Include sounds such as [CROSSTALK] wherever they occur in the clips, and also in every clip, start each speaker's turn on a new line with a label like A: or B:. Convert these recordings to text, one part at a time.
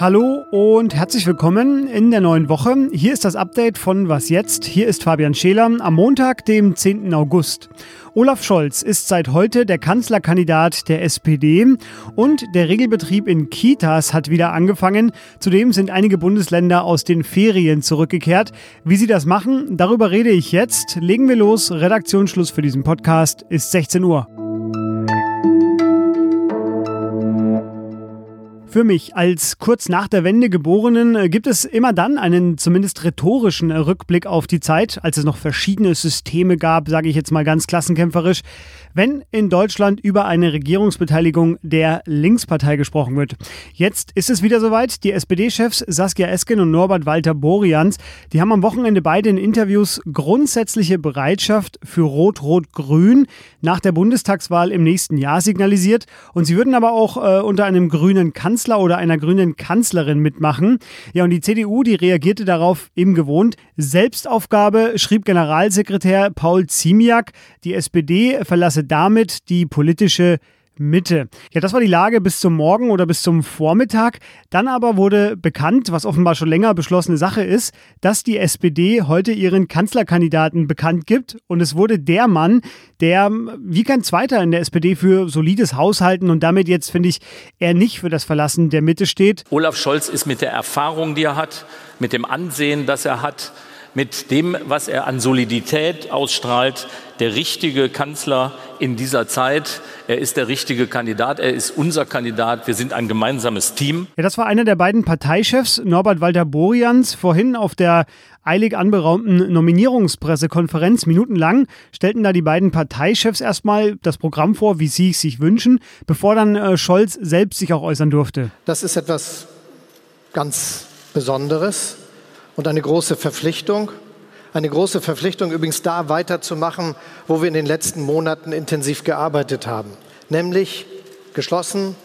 A: Hallo und herzlich willkommen in der neuen Woche. Hier ist das Update von Was jetzt? Hier ist Fabian Scheler am Montag, dem 10. August. Olaf Scholz ist seit heute der Kanzlerkandidat der SPD und der Regelbetrieb in Kitas hat wieder angefangen. Zudem sind einige Bundesländer aus den Ferien zurückgekehrt. Wie sie das machen, darüber rede ich jetzt. Legen wir los. Redaktionsschluss für diesen Podcast ist 16 Uhr. Für mich als kurz nach der Wende geborenen äh, gibt es immer dann einen zumindest rhetorischen Rückblick auf die Zeit, als es noch verschiedene Systeme gab, sage ich jetzt mal ganz klassenkämpferisch, wenn in Deutschland über eine Regierungsbeteiligung der Linkspartei gesprochen wird. Jetzt ist es wieder soweit. Die SPD-Chefs Saskia Esken und Norbert Walter Borians, die haben am Wochenende beide in Interviews grundsätzliche Bereitschaft für Rot-Rot-Grün nach der Bundestagswahl im nächsten Jahr signalisiert. Und sie würden aber auch äh, unter einem grünen Kanzler oder einer grünen Kanzlerin mitmachen. Ja, und die CDU, die reagierte darauf eben gewohnt. Selbstaufgabe schrieb Generalsekretär Paul Ziemiak, die SPD verlasse damit die politische Mitte. Ja, das war die Lage bis zum Morgen oder bis zum Vormittag. Dann aber wurde bekannt, was offenbar schon länger beschlossene Sache ist, dass die SPD heute ihren Kanzlerkandidaten bekannt gibt. Und es wurde der Mann, der wie kein zweiter in der SPD für solides Haushalten und damit jetzt, finde ich, eher nicht für das Verlassen der Mitte steht.
B: Olaf Scholz ist mit der Erfahrung, die er hat, mit dem Ansehen, das er hat, mit dem, was er an Solidität ausstrahlt, der richtige Kanzler in dieser Zeit. Er ist der richtige Kandidat, er ist unser Kandidat, wir sind ein gemeinsames Team.
A: Ja, das war einer der beiden Parteichefs, Norbert Walter Borians, vorhin auf der eilig anberaumten Nominierungspressekonferenz minutenlang stellten da die beiden Parteichefs erstmal das Programm vor, wie sie es sich wünschen, bevor dann äh, Scholz selbst sich auch äußern durfte.
C: Das ist etwas ganz Besonderes und eine große Verpflichtung. Eine große Verpflichtung übrigens da weiterzumachen, wo wir in den letzten Monaten intensiv gearbeitet haben, nämlich geschlossen,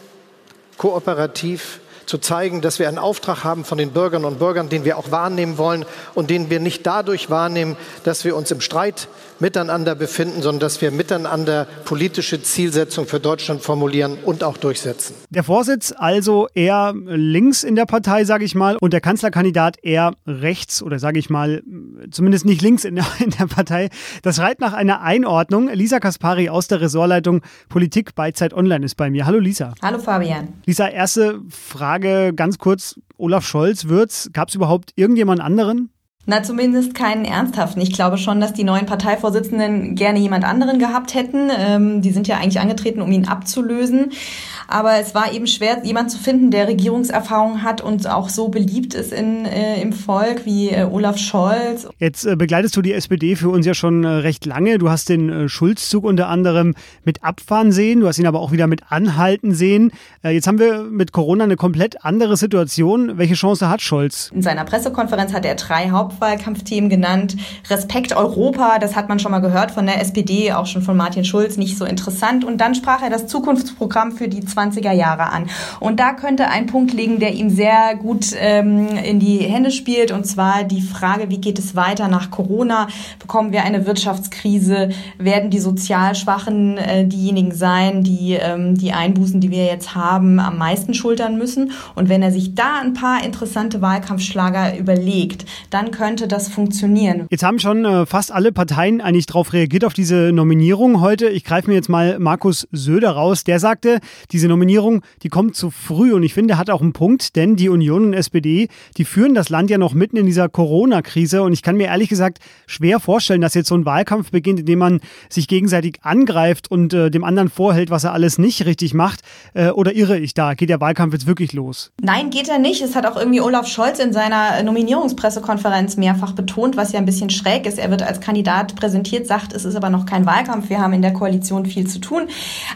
C: kooperativ, zu zeigen, dass wir einen Auftrag haben von den Bürgern und Bürgern, den wir auch wahrnehmen wollen und den wir nicht dadurch wahrnehmen, dass wir uns im Streit miteinander befinden, sondern dass wir miteinander politische Zielsetzungen für Deutschland formulieren und auch durchsetzen.
A: Der Vorsitz also eher links in der Partei, sage ich mal, und der Kanzlerkandidat eher rechts oder sage ich mal zumindest nicht links in der, [LAUGHS] in der Partei. Das schreit nach einer Einordnung. Lisa Kaspari aus der Ressortleitung Politik bei Zeit Online ist bei mir. Hallo Lisa.
D: Hallo Fabian.
A: Lisa, erste Frage Frage ganz kurz, Olaf Scholz wird's. Gab es überhaupt irgendjemand anderen?
D: Na, zumindest keinen ernsthaften. Ich glaube schon, dass die neuen Parteivorsitzenden gerne jemand anderen gehabt hätten. Ähm, die sind ja eigentlich angetreten, um ihn abzulösen. Aber es war eben schwer, jemand zu finden, der Regierungserfahrung hat und auch so beliebt ist in, äh, im Volk wie äh, Olaf Scholz.
A: Jetzt äh, begleitest du die SPD für uns ja schon äh, recht lange. Du hast den äh, Schulzzug unter anderem mit abfahren sehen. Du hast ihn aber auch wieder mit anhalten sehen. Äh, jetzt haben wir mit Corona eine komplett andere Situation. Welche Chance hat Scholz?
D: In seiner Pressekonferenz hat er drei Hauptwahlkampfthemen genannt. Respekt Europa, das hat man schon mal gehört von der SPD, auch schon von Martin Schulz, nicht so interessant. Und dann sprach er das Zukunftsprogramm für die 20er Jahre an. Und da könnte ein Punkt liegen, der ihm sehr gut ähm, in die Hände spielt, und zwar die Frage, wie geht es weiter nach Corona? Bekommen wir eine Wirtschaftskrise? Werden die sozial Schwachen äh, diejenigen sein, die ähm, die Einbußen, die wir jetzt haben, am meisten schultern müssen? Und wenn er sich da ein paar interessante Wahlkampfschlager überlegt, dann könnte das funktionieren.
A: Jetzt haben schon äh, fast alle Parteien eigentlich darauf reagiert, auf diese Nominierung heute. Ich greife mir jetzt mal Markus Söder raus. Der sagte, diese diese Nominierung, die kommt zu früh und ich finde, hat auch einen Punkt, denn die Union und SPD, die führen das Land ja noch mitten in dieser Corona-Krise und ich kann mir ehrlich gesagt schwer vorstellen, dass jetzt so ein Wahlkampf beginnt, in dem man sich gegenseitig angreift und äh, dem anderen vorhält, was er alles nicht richtig macht. Äh, oder irre ich da? Geht der Wahlkampf jetzt wirklich los?
D: Nein, geht er nicht. Es hat auch irgendwie Olaf Scholz in seiner Nominierungspressekonferenz mehrfach betont, was ja ein bisschen schräg ist. Er wird als Kandidat präsentiert, sagt, es ist aber noch kein Wahlkampf. Wir haben in der Koalition viel zu tun.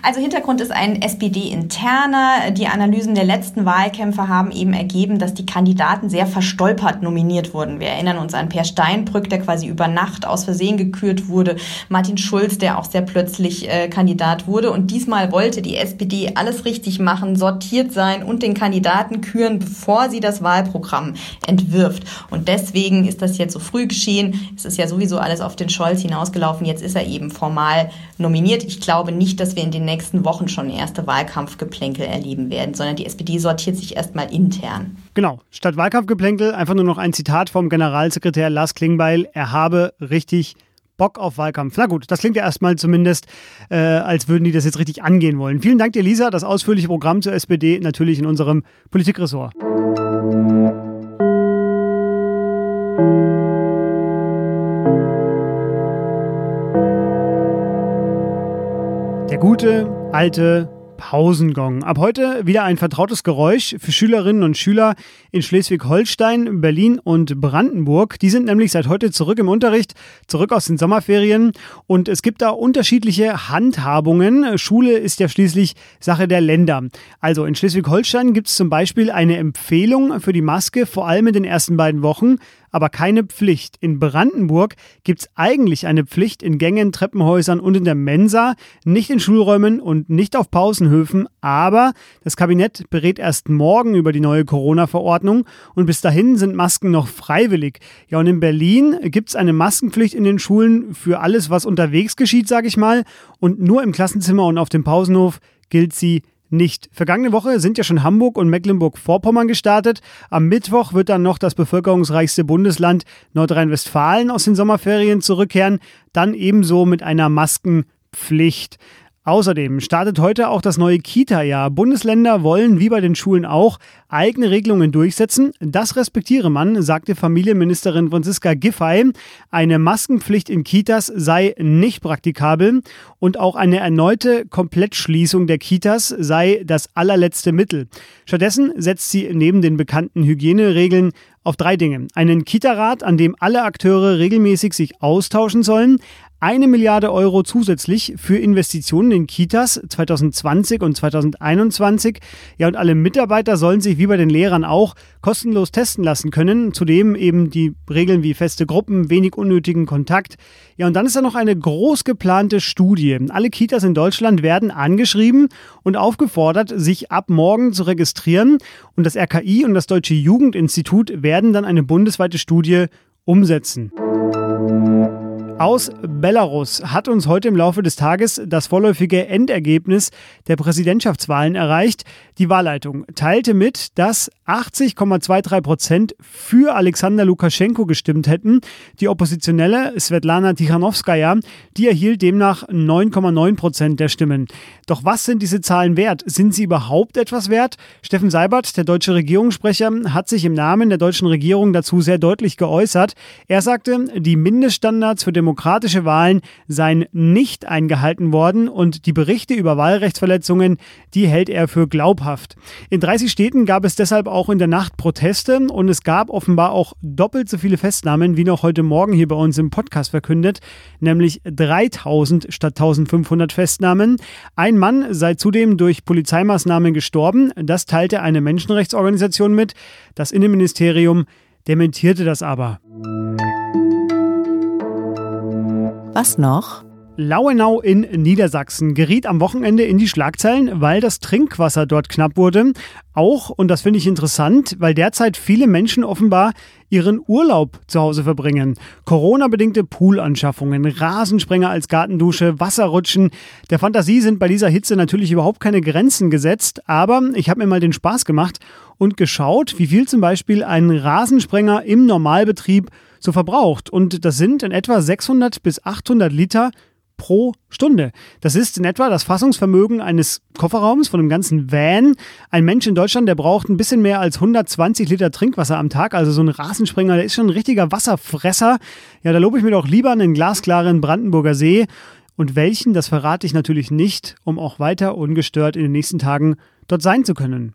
D: Also Hintergrund ist ein SPD interner. Die Analysen der letzten Wahlkämpfe haben eben ergeben, dass die Kandidaten sehr verstolpert nominiert wurden. Wir erinnern uns an Per Steinbrück, der quasi über Nacht aus Versehen gekürt wurde, Martin Schulz, der auch sehr plötzlich äh, Kandidat wurde. Und diesmal wollte die SPD alles richtig machen, sortiert sein und den Kandidaten küren, bevor sie das Wahlprogramm entwirft. Und deswegen ist das jetzt so früh geschehen. Es ist ja sowieso alles auf den Scholz hinausgelaufen. Jetzt ist er eben formal nominiert. Ich glaube nicht, dass wir in den nächsten Wochen schon erste Wahlkampfgeplänkel erleben werden, sondern die SPD sortiert sich erstmal intern.
A: Genau. Statt Wahlkampfgeplänkel einfach nur noch ein Zitat vom Generalsekretär Lars Klingbeil. Er habe richtig Bock auf Wahlkampf. Na gut, das klingt ja erstmal zumindest, äh, als würden die das jetzt richtig angehen wollen. Vielen Dank, Elisa. Das ausführliche Programm zur SPD natürlich in unserem Politikressort. Der gute, alte Pausengong. Ab heute wieder ein vertrautes Geräusch für Schülerinnen und Schüler in Schleswig-Holstein, Berlin und Brandenburg. Die sind nämlich seit heute zurück im Unterricht, zurück aus den Sommerferien und es gibt da unterschiedliche Handhabungen. Schule ist ja schließlich Sache der Länder. Also in Schleswig-Holstein gibt es zum Beispiel eine Empfehlung für die Maske, vor allem in den ersten beiden Wochen aber keine Pflicht. In Brandenburg gibt es eigentlich eine Pflicht in Gängen, Treppenhäusern und in der Mensa, nicht in Schulräumen und nicht auf Pausenhöfen, aber das Kabinett berät erst morgen über die neue Corona-Verordnung und bis dahin sind Masken noch freiwillig. Ja, und in Berlin gibt es eine Maskenpflicht in den Schulen für alles, was unterwegs geschieht, sage ich mal, und nur im Klassenzimmer und auf dem Pausenhof gilt sie nicht. Vergangene Woche sind ja schon Hamburg und Mecklenburg-Vorpommern gestartet. Am Mittwoch wird dann noch das bevölkerungsreichste Bundesland Nordrhein-Westfalen aus den Sommerferien zurückkehren. Dann ebenso mit einer Maskenpflicht. Außerdem startet heute auch das neue Kita-Jahr. Bundesländer wollen, wie bei den Schulen auch, eigene Regelungen durchsetzen. Das respektiere man, sagte Familienministerin Franziska Giffey. Eine Maskenpflicht in Kitas sei nicht praktikabel und auch eine erneute Komplettschließung der Kitas sei das allerletzte Mittel. Stattdessen setzt sie neben den bekannten Hygieneregeln auf drei Dinge. Einen Kita-Rat, an dem alle Akteure regelmäßig sich austauschen sollen, eine Milliarde Euro zusätzlich für Investitionen in Kitas 2020 und 2021. Ja, und alle Mitarbeiter sollen sich wie bei den Lehrern auch kostenlos testen lassen können. Zudem eben die Regeln wie feste Gruppen, wenig unnötigen Kontakt. Ja, und dann ist da noch eine groß geplante Studie. Alle Kitas in Deutschland werden angeschrieben und aufgefordert, sich ab morgen zu registrieren. Und das RKI und das Deutsche Jugendinstitut werden dann eine bundesweite Studie umsetzen aus Belarus hat uns heute im Laufe des Tages das vorläufige Endergebnis der Präsidentschaftswahlen erreicht. Die Wahlleitung teilte mit, dass 80,23 Prozent für Alexander Lukaschenko gestimmt hätten. Die Oppositionelle Svetlana Tichanowskaja, die erhielt demnach 9,9 Prozent der Stimmen. Doch was sind diese Zahlen wert? Sind sie überhaupt etwas wert? Steffen Seibert, der deutsche Regierungssprecher, hat sich im Namen der deutschen Regierung dazu sehr deutlich geäußert. Er sagte, die Mindeststandards für Demokratie demokratische Wahlen seien nicht eingehalten worden und die Berichte über Wahlrechtsverletzungen, die hält er für glaubhaft. In 30 Städten gab es deshalb auch in der Nacht Proteste und es gab offenbar auch doppelt so viele Festnahmen wie noch heute Morgen hier bei uns im Podcast verkündet, nämlich 3000 statt 1500 Festnahmen. Ein Mann sei zudem durch Polizeimaßnahmen gestorben, das teilte eine Menschenrechtsorganisation mit. Das Innenministerium dementierte das aber.
E: Was noch?
A: Lauenau in Niedersachsen geriet am Wochenende in die Schlagzeilen, weil das Trinkwasser dort knapp wurde. Auch, und das finde ich interessant, weil derzeit viele Menschen offenbar ihren Urlaub zu Hause verbringen. Corona-bedingte Poolanschaffungen, Rasensprenger als Gartendusche, Wasserrutschen. Der Fantasie sind bei dieser Hitze natürlich überhaupt keine Grenzen gesetzt, aber ich habe mir mal den Spaß gemacht und geschaut, wie viel zum Beispiel ein Rasensprenger im Normalbetrieb so verbraucht. Und das sind in etwa 600 bis 800 Liter pro Stunde. Das ist in etwa das Fassungsvermögen eines Kofferraums von einem ganzen Van. Ein Mensch in Deutschland, der braucht ein bisschen mehr als 120 Liter Trinkwasser am Tag. Also so ein Rasenspringer, der ist schon ein richtiger Wasserfresser. Ja, da lobe ich mir doch lieber einen glasklaren Brandenburger See. Und welchen, das verrate ich natürlich nicht, um auch weiter ungestört in den nächsten Tagen dort sein zu können.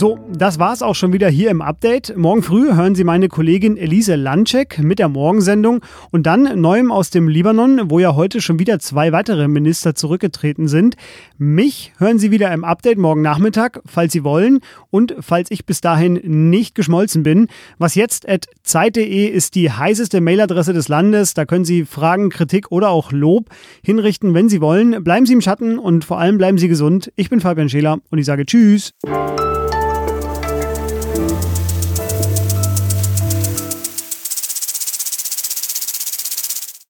A: So, das war's auch schon wieder hier im Update. Morgen früh hören Sie meine Kollegin Elise Landcheck mit der Morgensendung und dann Neuem aus dem Libanon, wo ja heute schon wieder zwei weitere Minister zurückgetreten sind. Mich hören Sie wieder im Update morgen Nachmittag, falls Sie wollen und falls ich bis dahin nicht geschmolzen bin. Was jetzt at zeit.de ist die heißeste Mailadresse des Landes. Da können Sie Fragen, Kritik oder auch Lob hinrichten, wenn Sie wollen. Bleiben Sie im Schatten und vor allem bleiben Sie gesund. Ich bin Fabian Scheler und ich sage Tschüss.